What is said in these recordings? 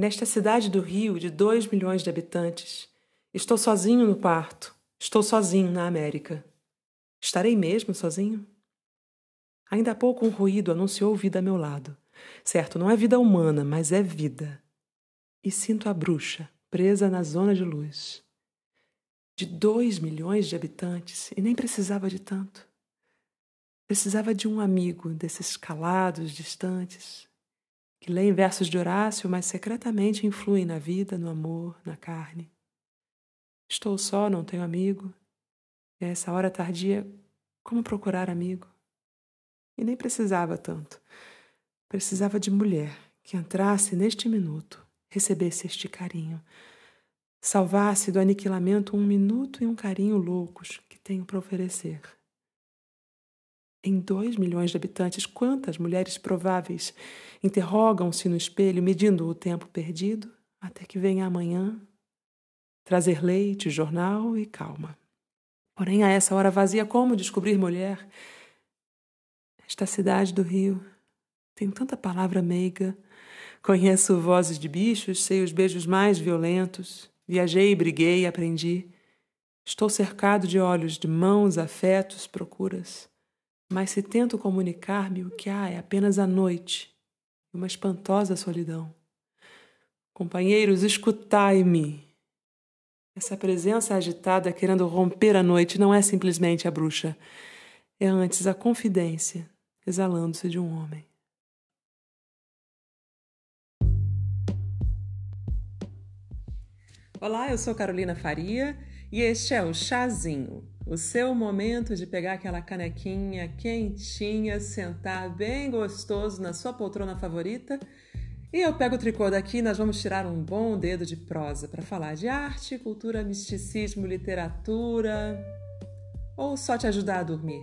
Nesta cidade do Rio, de dois milhões de habitantes, estou sozinho no quarto, estou sozinho na América. Estarei mesmo sozinho? Ainda há pouco um ruído anunciou vida a meu lado. Certo, não é vida humana, mas é vida. E sinto a bruxa, presa na zona de luz. De dois milhões de habitantes, e nem precisava de tanto. Precisava de um amigo desses calados, distantes, que leem versos de Horácio, mas secretamente influem na vida, no amor, na carne. Estou só, não tenho amigo. E a essa hora tardia, como procurar amigo? E nem precisava tanto. Precisava de mulher que entrasse neste minuto, recebesse este carinho, salvasse do aniquilamento um minuto e um carinho loucos que tenho para oferecer. Em dois milhões de habitantes, quantas mulheres prováveis interrogam-se no espelho, medindo o tempo perdido, até que venha amanhã trazer leite, jornal e calma. Porém, a essa hora vazia, como descobrir mulher? Esta cidade do Rio tem tanta palavra meiga. Conheço vozes de bichos, sei os beijos mais violentos. Viajei, briguei, aprendi. Estou cercado de olhos, de mãos, afetos, procuras. Mas se tento comunicar-me, o que há é apenas a noite e uma espantosa solidão. Companheiros, escutai-me. Essa presença agitada querendo romper a noite não é simplesmente a bruxa, é antes a confidência exalando-se de um homem. Olá, eu sou Carolina Faria e este é o Chazinho o seu momento de pegar aquela canequinha quentinha, sentar bem gostoso na sua poltrona favorita. E eu pego o tricô daqui e nós vamos tirar um bom dedo de prosa para falar de arte, cultura, misticismo, literatura ou só te ajudar a dormir.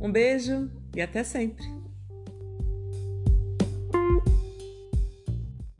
Um beijo e até sempre!